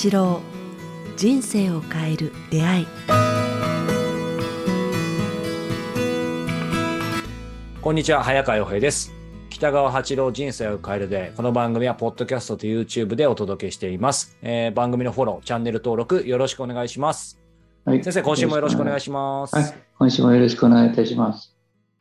八郎人生を変える出会い。こんにちは早川洋平です。北川八郎人生を変えるでこの番組はポッドキャストと YouTube でお届けしています、えー番組のフォローチャンネル登録よろしくお願いします。はい。先生今週もよろしくお願いします、はい、今週もよろしくお願いいたします。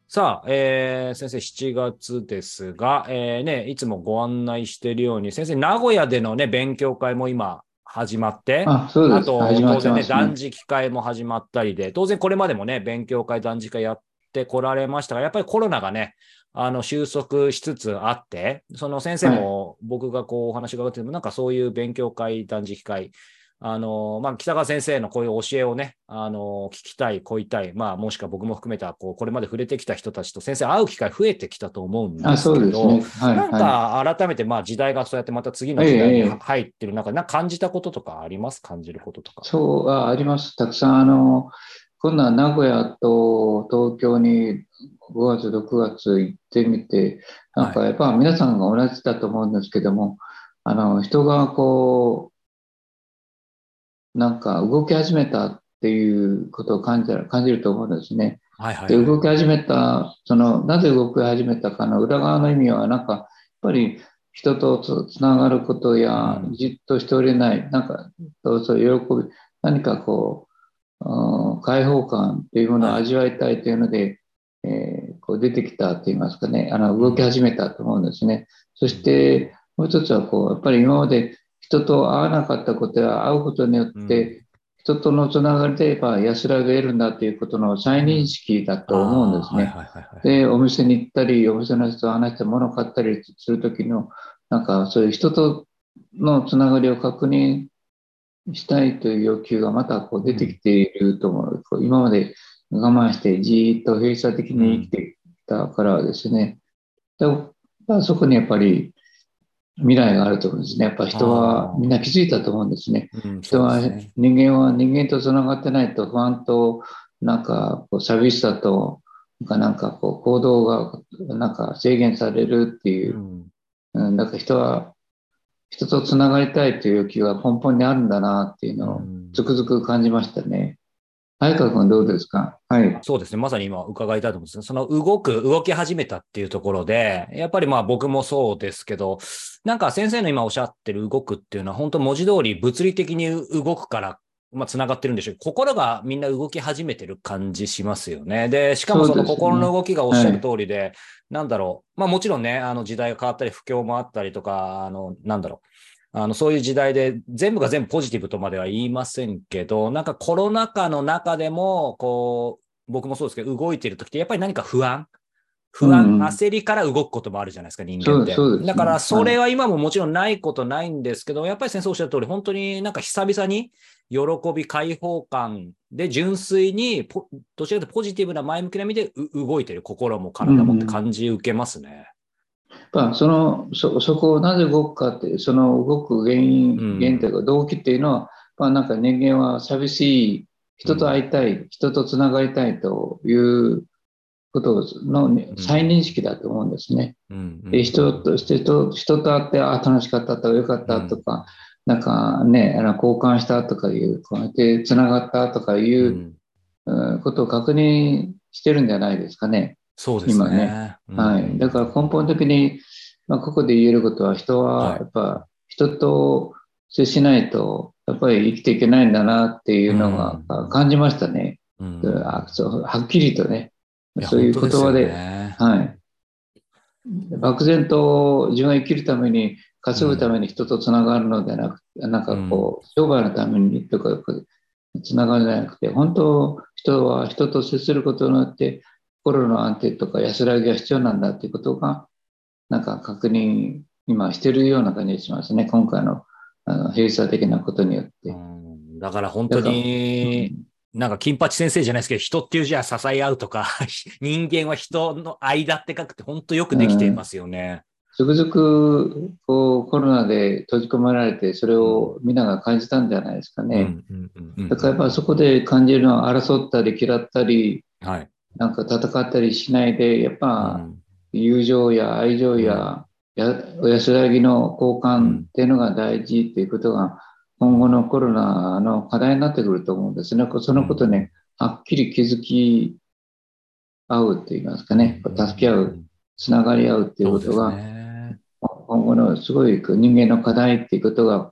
さあ、えー先生、7月ですが、えーね、いつもご案内しているように、先生、名古屋でのね、勉強会も今始まって、あ、と、当然ね。断食会も始まったりで、当然これまでもね、勉強会、断食会やってこられましたが、やっぱりコロナがね、あの収束しつつあって、その先生も僕がこうお話伺っても、なんかそういう勉強会、断食会、あのまあ、北川先生のこういう教えをね、あの聞きたい、こいたい、まあ、もしくは僕も含めたこう、これまで触れてきた人たちと先生、会う機会増えてきたと思うんですけど、ね。はい。なんはか改めてまあ時代がそうやってまた次の時代にええ入ってる中で、なんか感じたこととかあります？感じることとかい、。そうあ、あります。たくさん、あの、今度は名古屋と東京に5月、6月行ってみて、なんかやっぱ皆さんが同じだと思うんですけども、あの、人がこう、なんか動き始めたっていうことを感じる感じると思うんですね。はいはい、で動き始めた、そのなぜ動き始めたかの裏側の意味は、なんかやっぱり人とつつながることやうん、じっとしておれない、なんかそうそう喜び、何かこう、うん開放感というものを味わいたいというので、えーこう出てきたといいますかね、あの動き始めたと思うんですね。そしてもう一つはこう、やっぱり今まで人と会わなかったことや会うことによって、人とのつながりでやっぱ安らげるんだということの再認識だと思うんですね。で、お店に行ったり、お店の人と話して物を買ったりするときの、なんかそういう人とのつながりを確認したいという欲求がまたこう出てきていると思う。今まで我慢してじーっと閉鎖的に生きてきたからはですね。そこにやっぱり未来があると思うんですね。やっぱ人はみんな気づいたと思うんですね。うん人は、人間は人間とつながってないと不安となんかこう寂しさとなんかなんかこう行動がなんか制限されるっていうう、んうん、なんか人は人とつながりたいという欲求が根本にあるんだなっていうのをうんつくづく感じましたね。早川君どうですか？はい。そうですね。まさに今伺いたいと思うんですね。その動く、動き始めたっていうところで、やっぱりまあ僕もそうですけど、なんか先生の今おっしゃってる動くっていうのは本当文字通り物理的に動くから、まあ繋がってるんでしょう心がみんな動き始めてる感じしますよね。で、しかもその心の動きがおっしゃる通りで、なんだろう。まあもちろんね、あの時代が変わったり不況もあったりとか、あの、なんだろう。あの、そういう時代で、全部が全部ポジティブとまでは言いませんけど、なんかコロナ禍の中でも、こう、僕もそうですけど、動いてる時ってやっぱり何か不安。不安、うん。焦りから動くこともあるじゃないですか、人間って。ねだから、それは今ももちろんないことないんですけど、やっぱり先生おっしゃる通り、本当になんか久々に喜び、解放感で純粋にポ、どちらかというとポジティブな前向きな意味でう動いてる心も体もって感じ受けますね。やっぱそのそそこをなぜ動くかってその動く原因、うん。原因というか動機っていうのは、まあ、なんか人間は寂しい人と会いたい、人とつながりたいということの再認識だと思うんですね。うん。うん。で人としてと人と会ってあ楽しかったとかよかったとか、なんかねあの交換したとかいうこうやってつながったとかいうう、ん。うんことを確認してるんじゃないですかね。そうです今ね。はい。だから根本的に、まあ、ここで言えることは、人はやっぱ人と接しないと、やっぱり生きていけないんだなっていうのがうん感じましたね。うんあそうはっきりとね。そういう言葉で、本当すよねはい。漠然と自分が生きるために、稼ぐために人とつながるのではなくて、なんかこう、商売のためにとか、つながるんじゃなくて、本当、人は人と接することによって、心の安定とか安らぎが必要なんだということが、なんか確認、今してるような感じがしますね。今回のあの閉鎖的なことによって。うんだから本当に、なんか金八先生じゃないですけど、人っていう字は支え合うとか、人間は人の間って書くって本当よくできていますよね。つくづくこうコロナで閉じ込められて、それをみんなが感じたんじゃないですかね。だからやっぱりそこで感じるのは争ったり嫌ったり、はい。なんか戦ったりしないで、やっぱ友情や愛情や、安らぎの交換っていうのが大事っていうことが今後のコロナの課題になってくると思うんです。ね。そのことね、はっきり気づき合うと言いますかね、助け合う、つながり合うっていうことが、ね、今後のすごい人間の課題っていうことが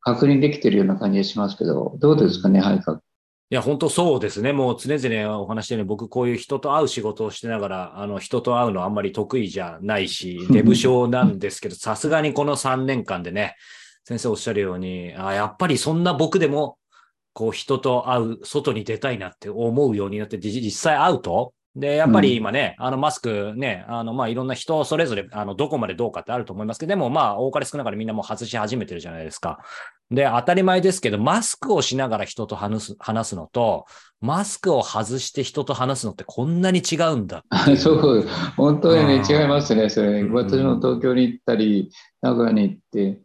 確認できてるような感じがしますけど、どうですかね、はいか。いや、本当そうですね。もう常々お話してるように、僕こういう人と会う仕事をしてながら、あの、人と会うのあんまり得意じゃないし、デブ症なんですけど、さすがにこの3年間でね、先生おっしゃるように、あやっぱりそんな僕でも、こう人と会う、外に出たいなって思うようになって、実際会うと、で、やっぱり今ね、うん、あの、マスクね、あの、まあ、いろんな人それぞれ、あの、どこまでどうかってあると思いますけど、でも、まあ、多かれ少なかれみんなもう外し始めてるじゃないですか。で、当たり前ですけど、マスクをしながら人と話す、話すのと、マスクを外して人と話すのってこんなに違うんだ そう、本当にね、違いますね、それ、ね。私も東京に行ったり、名古屋に行って、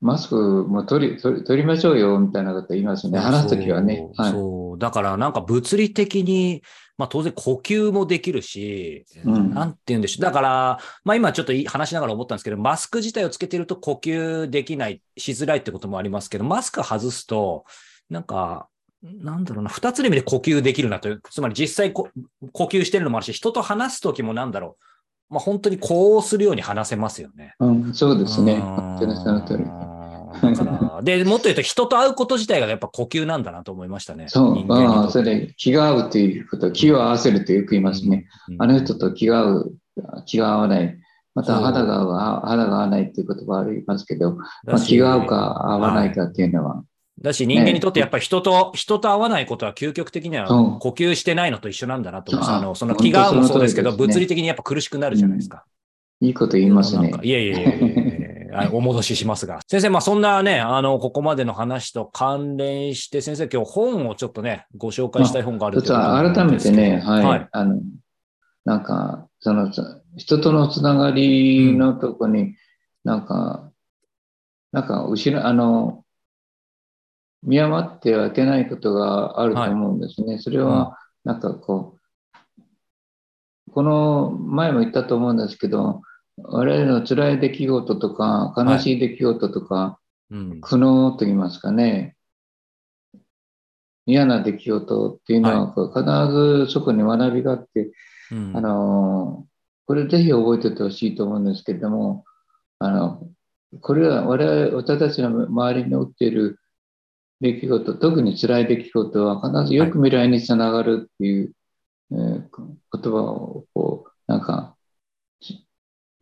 マスクも取り取り取りましょうよみたいなこと言いますね、話すときはね。はい、そうだからなんか物理的に、まあ、当然呼吸もできるし、うん、なんて言うんでしょう。だから、まあ、今ちょっと話しながら思ったんですけど、マスク自体をつけてると呼吸できない、しづらいってこともありますけど、マスク外すと、なんか、なんだろうな、二つの意味で呼吸できるなという、つまり実際呼吸してるのもあるし、人と話すときもなんだろう、まあ、本当にこうするように話せますよね。うん、そうですね。で、もっと言うと人と会うこと自体がやっぱ呼吸なんだなと思いましたね。そう、ああ、それ気が合うということ、気を合わせるとよく言いますね。うんうん、あの人と気が合う、気が合わない。また肌が合う、肌が合わないっていう言葉ありますけど、まあ、気が合うか合わないかっていうのは、だし、人間にとってやっぱり人と、ね、人と会わないことは究極的には呼吸してないのと一緒なんだなと思います。あの、その気が合うもそうですけど、ね、物理的にやっぱ苦しくなるじゃないですか。うん、いいこと言いますね。いやいやいやお戻ししますが。先生、まあそんなね、あの、ここまでの話と関連して、先生、今日本をちょっとね、ご紹介したい本があると改めてね、はい、はい、あの、なんか、その、人とのつながりのとこに、なんか、なんか、後ろ、あの、見余ってはいけないことがあると思うんですね。はい、それは、なんかこう、この前も言ったと思うんですけど、我々の辛い出来事とか、悲しい出来事とか、はいうん、苦悩と言いますかね、嫌な出来事っていうのは、必ずそこに学びがあって、うん、あの、これぜひ覚えておいてほしいと思うんですけれども、あの、これは我々、私たちの周りに起きている出来事、特に辛い出来事は必ずよく未来につながるっていう、はい、えー、言葉をこう、なんか、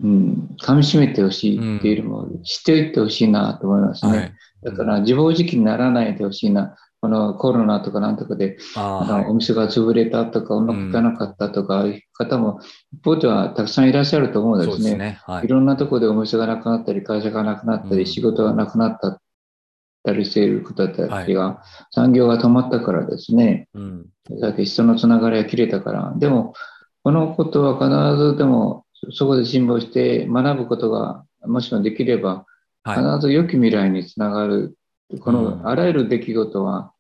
うん、噛み締めてほしいっていうよりも、知っておいてほしいなと思いますね。はい、だから自暴自棄にならないでほしいな。このコロナとかなんとかで、あのお店が潰れたとか、うまくいかなかったとか、いう方も、一方ではたくさんいらっしゃると思うんですね。ね。はい、いろんなところでお店がなくなったり、会社がなくなったり、仕事がなくなったりしている方たちが、産業が止まったからですね、うん、だけ人のつながりが切れたから、でも、このことは必ずでもそこで辛抱して学ぶことがもしもできれば、必ず良き未来につながる。このあらゆる出来事は、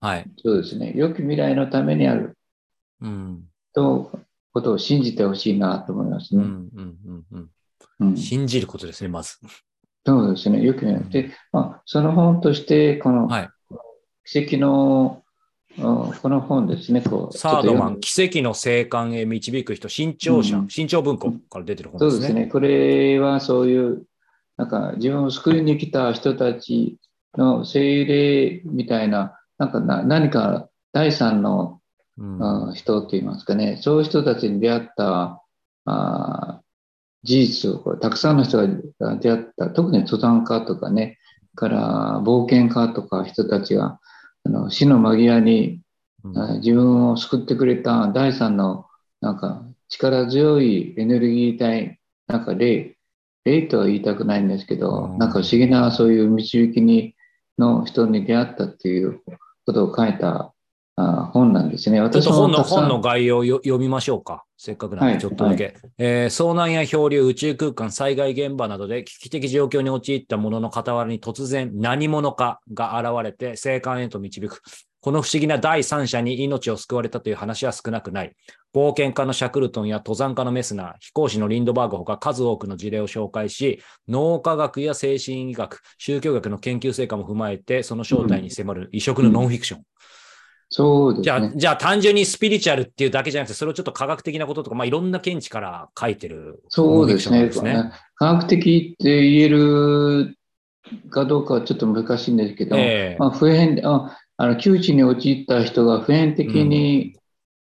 はい、そうですね、良き未来のためにある。うん、と、ことを信じてほしいなと思いますね。うんうんうんうん、信じることですね、まず。そうですね、よくね。で、まあ、その本として、この、奇跡のこの本ですね、こう。サードマン、奇跡の生還へ導く人、新潮社、うん、新潮文庫から出てる本ですね。そうですね。これはそういう、なんか自分を救いに来た人たちの精霊みたいな、なんかな何か第三の、うん、人って言いますかね、そういう人たちに出会ったあ事実をこれ、たくさんの人が出会った、特に登山家とかね、から冒険家とか人たちが、あの死の間際に、うん、自分を救ってくれた第三のなんか力強いエネルギー体、なんか霊、霊とは言いたくないんですけど、うん、なんか不思議なそういう導きにの人に出会ったっていうことを書いたあ本なんですね。私も本の本の概要を読みましょうか。せっかくなんで、ちょっとだけ。はいはい、えー、遭難や漂流、宇宙空間、災害現場などで危機的状況に陥ったものの傍らに突然何者かが現れて生還へと導く。この不思議な第三者に命を救われたという話は少なくない。冒険家のシャクルトンや登山家のメスナー、飛行士のリンドバーグほか数多くの事例を紹介し、脳科学や精神医学、宗教学の研究成果も踏まえて、その正体に迫る異色のノンフィクション。そうですじゃあ、ね。じゃあ単純にスピリチュアルっていうだけじゃなくて、それをちょっと科学的なこととか、まあ、いろんな見地から書いてるそうですね。科学的って言えるかどうかはちょっと難しいんですけど、ええまあ、普遍ああの窮地に陥った人が普遍的に、えー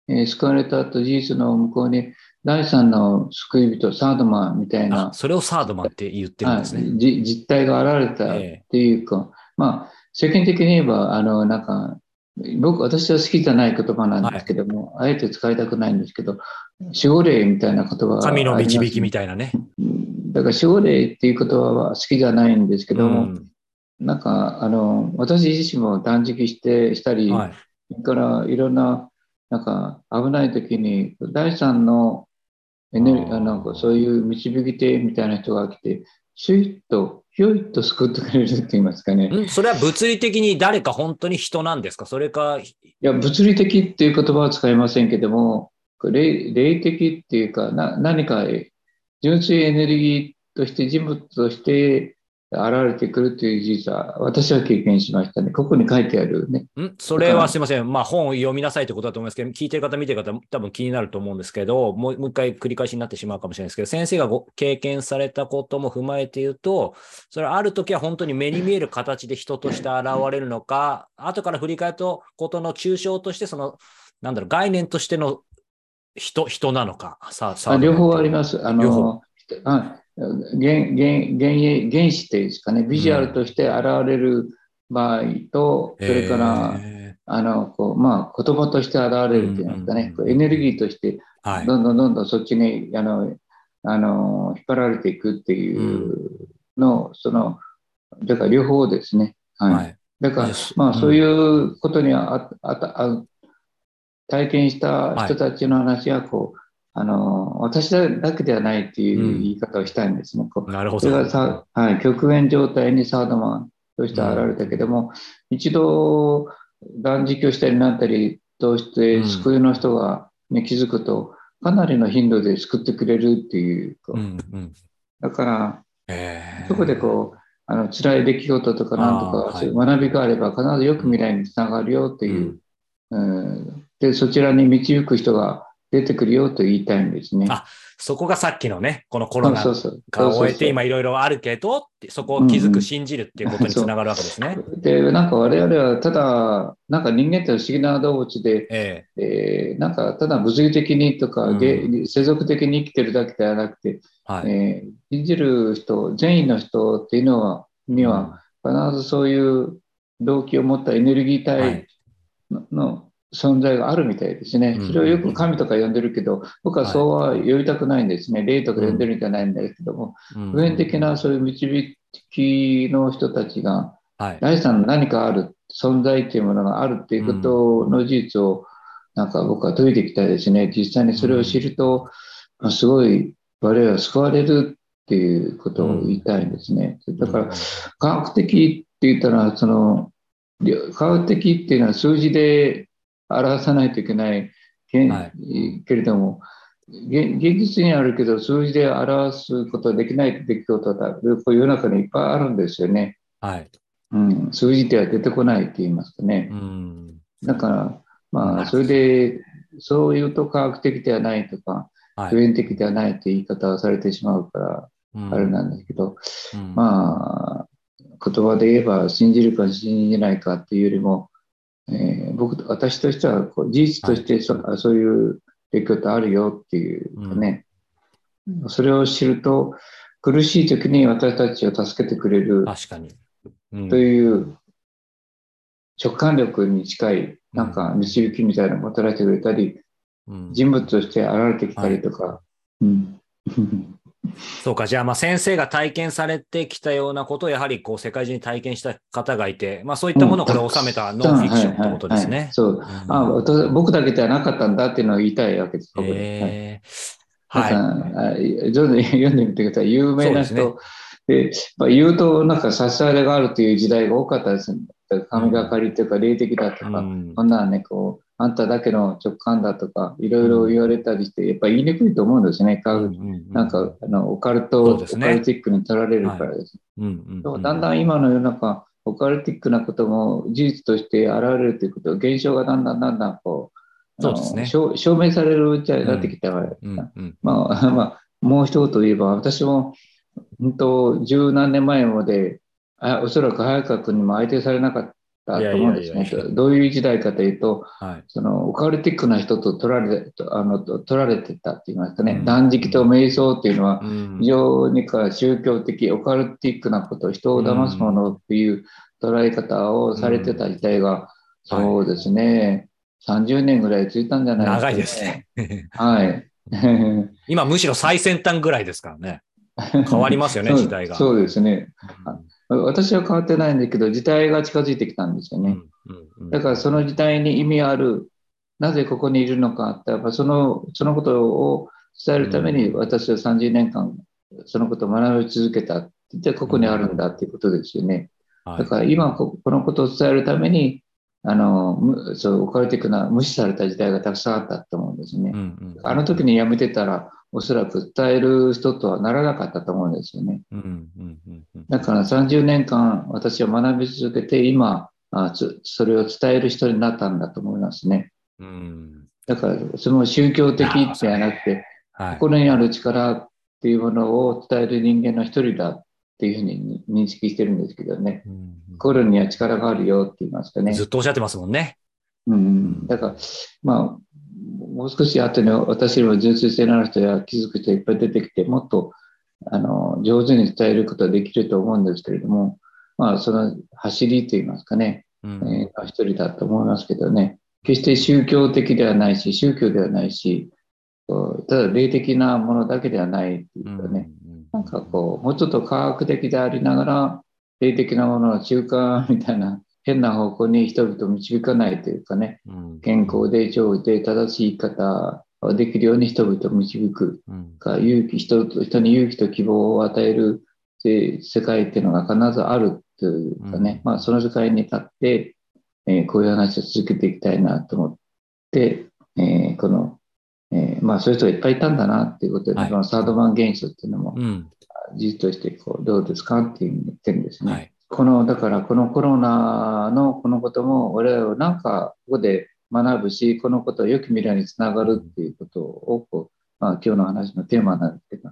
救われたと事実の向こうに第三の救い人、サードマンみたいあな、それをサードマンって言ってるんはいですね。じ実態が現れたっえていうか、まあ、世間的に言えば、あの、なんか、僕、私は好きじゃない言葉なんですけども、あえて使いたくないんですけど、守護霊みたいな言葉神の導きみたたいなね。いだから守護霊っていう言葉は好きじゃないんですけども、うんなんか、あの、私自身も断食して、したり、はい。それからいろんな、なんか危ない時に、第三のエネルギー、なんかそういう導き手みたいな人が来て、シュイッと、ひょいっと救ってくれるって言いますかね。いんそれは物理的に誰か本当に人なんですか？それか、や、物理的っていう言葉は使いませんけども、霊霊的っていうかな、何か純粋エネルギーとして、人物として現れてくるという事実は、私は経験しましたね。ここに書いてあるね。ん？それはすいません。まあ本を読みなさいということだと思いますけど、聞いてる方、見てる方、多分気になると思うんですけど、もうもう一回繰り返しになってしまうかもしれないですけど、先生がご経験されたことも踏まえて言うと、それはある時は本当に目に見える形で人として現れるのか、後から振り返ると、ことの抽象として、その、なんだろう、概念としての人、人なのか。さあ、さあ両方あります。あ両方の、あ原原原原子っていうんですかね、ビジュアルとして現れる場合と、それから、えあの、こう、まあ、言葉として現れるっていうんですかね、うんうんうんエネルギーとして。どんどんどんどんそっちに、あの、あの、引っ張られていくっていうの、その、だから両方ですね。はい。はい。だからまあ、うんそういうことにはああたあ体験した人たちの話は、こう、あの、私だけではないっていう言い方をしたいんですね。こうなるほそれど。がさ、はい、極限状態にサードマンとして現れたけども、一度断食をしたりなんたりとしてうん救いの人が、ね気づくと、かなりの頻度で救ってくれるっていう、こう。うんうん。だから、えー。そこでこう、あの辛い出来事とかなんとか、あーそういう学びがあれば、必ず良く未来につながるよっていう、うん。で、そちらに導く人が出てくるよと言いたいんですね。あそこがさっきのね、このコロナが終えて、今いろいろあるけど、そこを気づく、信じるっていうことにつながるわけですね。で、なんか我々はただ、なんか人間って不思議な動物で、ええ。ーなんかただ物理的にとか、うん。げ世俗的に生きてるだけではなくて、えはい。えー信じる人、善意の人っていうのは、には必ずそういう動機を持ったエネルギー体の,、の存在があるみたいですね。うんそれをよく神とか呼んでるけど、僕はそうは呼びたくないんですね。霊とか呼んでるんじゃないんですけども、うん普遍的なそういう導きの人たちが、はい。第三の何かある、存在っていうものがあるっていうことの事実を、なんか僕は解いていきたいですね。実際にそれを知ると、あすごい我々は救われるっていうことを言いたいんですね。だから、科学的って言ったら、その、科学的っていうのは数字で表さないといけないけ,、はけれども、現現実にあるけど、数字で表すことができない出来事が世の中にいっぱいあるんですよね。はい。うん、数字では出てこないって言いますかねう。ん。だから、なまあ、それで、そういうと科学的ではないとか、はい普遍的ではないって言い方をされてしまうから、うんあれなんですけど、うんまあ、言葉で言えば信じるか信じないかっていうよりも、えー僕、私としてはこう事実としてそ,、そういう出来事あるよっていうかね、それを知ると、苦しい時に私たちを助けてくれる確かに。うん。という直感力に近い、なんか導きみたいなのをもたらしてくれたり、うん。人物として現れてきたりとか、うん。そうか、じゃあ、まあ、先生が体験されてきたようなことを、やはり、こう、世界中に体験した方がいて、まあ、そういったものをこれ収めたノンフィクションってことですね。そう。うんあ私僕だけではなかったんだっていうのを言いたいわけです。ここではいえーはい。皆さんあどんどん読んでみてください。有名な人、でまあ、言うと、なんか差し支えがあるという時代が多かったですね。神がかりというか、霊的だとか、うんこんなんね、こう、あんただけの直感だとか、いろいろ言われたりして、やっぱ言いにくいと思うんですね。科学なんか、あの、オカルそト、ね。カルティックに取られるからです。でもだんだん今の世の中、オカルティックなことも事実として現れるということ、現象がだんだんだんだんこう、そうですね。証証明されるうちになってきたから、まあ、まあ、もう一言言えば、私も、本当、十何年前まで、あおそらく早川君にも相手されなかったと思うんですね。どういう時代かというと、はいそのオカルティックな人と取られあのと取られてたって言いますかね、うん断食と瞑想っていうのは、うん非常にか宗教的、オカルティックなこと、人を騙すものっていう捉え方をされてた時代が、うんそうですね、30年ぐらいついたんじゃない長いですね。はい。今むしろ最先端ぐらいですからね。変わりますよね、時代が。そうですね。う私は変わってないんだけど、時代が近づいてきたんですよね。だからその時代に意味ある、なぜここにいるのかって、やっぱそのそのことを伝えるために私は30年間そのことを学び続けたって言って、ここにあるんだっていうことですよね。はいだから今ここのことを伝えるために、あのむそうオカルティックな無視された時代がたくさんあったと思うんですね。あの時にやめてたら、おそらく伝える人とはならなかったと思うんですよね。うんうんうんうんだから30年間私は学び続けて、今、あつそれを伝える人になったんだと思いますね。うんだから、その宗教的ではなくて、はい心にある力っていうものを伝える人間の一人だっていうふうに認識してるんですけどね。うん心には力があるよって言いますかね。ずっとおっしゃってますもんね。うんうん、だから、まあ、もう少し後に私よりも純粋性のある人や気づく人がいっぱい出てきて、もっとあの上手に伝えることができると思うんですけれども、まあ、その走りといいますかね、うん。えー一人だと思いますけどね、決して宗教的ではないし、宗教ではないし、ただ霊的なものだけではないっていうかね、なんかこう、もうちょっと科学的でありながら、霊的なものの中間みたいな変な方向に人々を導かないというかね、うん。健康で上手で正しい方ができるように人々を導くうん。か、勇気、人と人に勇気と希望を与えるせ世界っていうのが必ずあるというかね、うん。まあその世界に立って、えーこういう話を続けていきたいなと思って、えーこの、えーまあそういう人がいっぱいいたんだなっていうことで、はい。このサードマン現象っていうのもうん。事実としてこうどうですかっていうふうに言ってるんですね。はいこの、だからこのコロナのこのことも、我々はなんかここで学ぶし、このことは良き未来につながるっていうことを、こうまあ、今日の話のテーマなんですけど、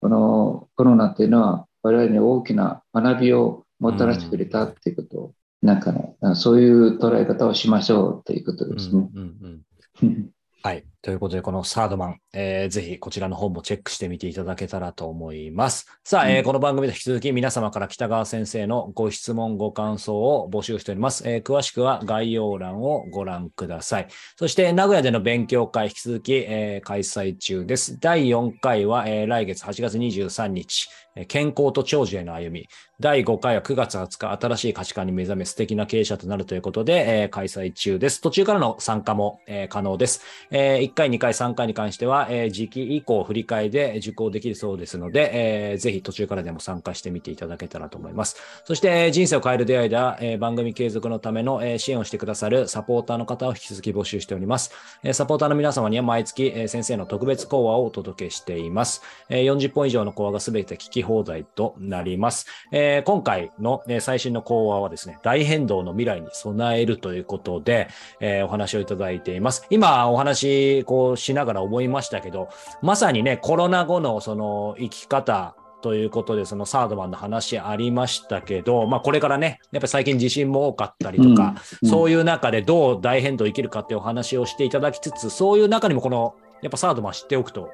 このコロナっていうのは我々に大きな学びをもたらしてくれたっていうことを、なんかね、そういう捉え方をしましょうということですね。うんうんうんはい。ということで、このサードマン、えーぜひこちらの本もチェックしてみていただけたらと思います。さあ、えーうんこの番組で引き続き皆様から北川先生のご質問、ご感想を募集しております。えー詳しくは概要欄をご覧ください。そして、名古屋での勉強会、引き続き、えー開催中です。第4回は、えー来月8月23日、えー健康と長寿への歩み。第5回は9月20日、新しい価値観に目覚め素敵な経営者となるということで、えー開催中です。途中からの参加も、えー可能です。えー1回、2回、3回に関しては、えー時期以降振り替えで受講できるそうですので、えーぜひ途中からでも参加してみていただけたらと思います。そして、人生を変える出会いでは、えー番組継続のための、えー支援をしてくださるサポーターの方を引き続き募集しております。えーサポーターの皆様には毎月、えー先生の特別講話をお届けしています。えー40本以上の講話がすべて聞き放題となります。えー今回の、えー最新の講話はですね、大変動の未来に備えるということで、えーお話をいただいています。今お話こうしながら思いましたけど、まさにね、コロナ後のその生き方、ということで、そのサードマンの話ありましたけど、まあこれからね、やっぱり最近地震も多かったりとか、うんそういう中でどう大変動を生きるかっていうお話をしていただきつつ、そういう中にもこの、やっぱサードマン知っておくと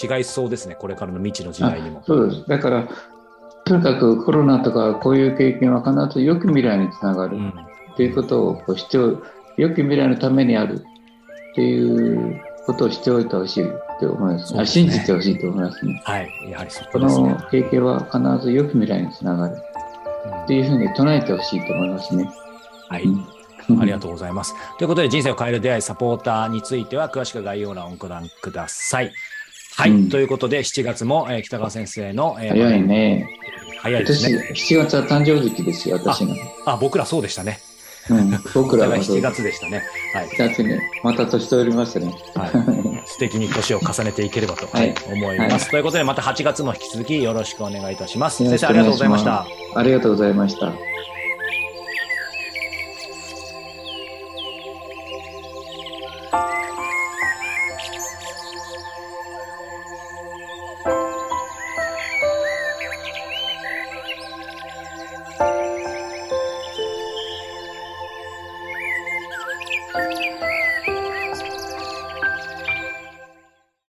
違いそうですね、これからの未知の時代にもあ。そうです。だから、とにかくコロナとかこういう経験は必ず良き未来につながるうんということをこうしてお良き未来のためにあるっていうことをしておいてほしいと思います,、ね信じてほしいと思いますね。はい、やはりそこねの。経験は必ず良き未来につながるっていうふうに唱えてほしいと思いますね。はい。うんありがとうございます。ということで、人生を変える出会いサポーターについては、詳しく概要欄をご覧ください。はい。うんということで、7月も、えー北川先生の、えー早いね。早いです私、ね。7月は誕生月ですよ、私の。あ、僕らそうでしたね。うん、僕ら7はいそう月でしたね。はい。7月に、また年取りましたね。はい、素敵に年を重ねていければとはい思います。はということで、また8月も引き続きよろしくお願いいたします。先生、ありがとうございました。ありがとうございました。